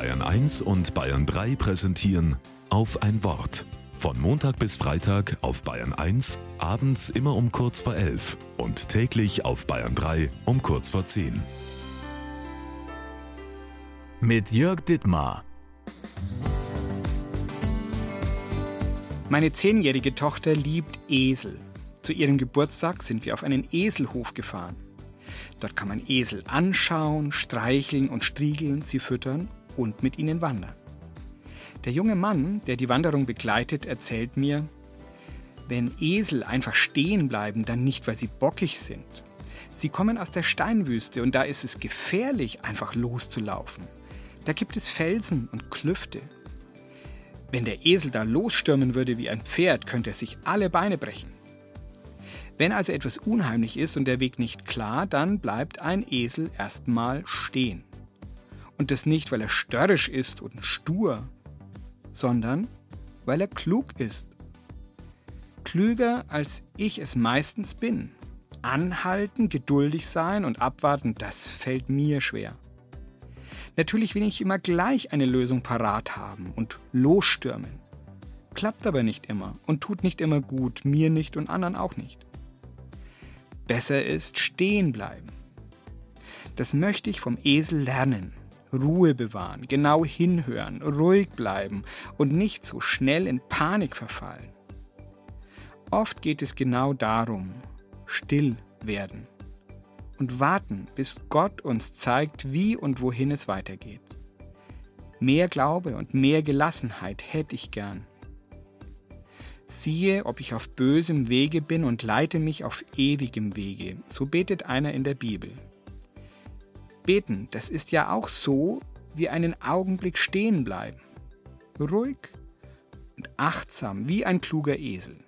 Bayern 1 und Bayern 3 präsentieren auf ein Wort. Von Montag bis Freitag auf Bayern 1, abends immer um kurz vor 11 und täglich auf Bayern 3 um kurz vor 10. Mit Jörg Dittmar. Meine zehnjährige Tochter liebt Esel. Zu ihrem Geburtstag sind wir auf einen Eselhof gefahren. Dort kann man Esel anschauen, streicheln und striegeln, sie füttern und mit ihnen wandern. Der junge Mann, der die Wanderung begleitet, erzählt mir, wenn Esel einfach stehen bleiben, dann nicht, weil sie bockig sind. Sie kommen aus der Steinwüste und da ist es gefährlich, einfach loszulaufen. Da gibt es Felsen und Klüfte. Wenn der Esel da losstürmen würde wie ein Pferd, könnte er sich alle Beine brechen. Wenn also etwas unheimlich ist und der Weg nicht klar, dann bleibt ein Esel erstmal stehen. Und das nicht, weil er störrisch ist und stur, sondern weil er klug ist. Klüger als ich es meistens bin. Anhalten, geduldig sein und abwarten, das fällt mir schwer. Natürlich will ich immer gleich eine Lösung parat haben und losstürmen. Klappt aber nicht immer und tut nicht immer gut, mir nicht und anderen auch nicht. Besser ist stehen bleiben. Das möchte ich vom Esel lernen. Ruhe bewahren, genau hinhören, ruhig bleiben und nicht so schnell in Panik verfallen. Oft geht es genau darum, still werden und warten, bis Gott uns zeigt, wie und wohin es weitergeht. Mehr Glaube und mehr Gelassenheit hätte ich gern. Siehe, ob ich auf bösem Wege bin und leite mich auf ewigem Wege. So betet einer in der Bibel. Beten, das ist ja auch so, wie einen Augenblick stehen bleiben. Ruhig und achtsam wie ein kluger Esel.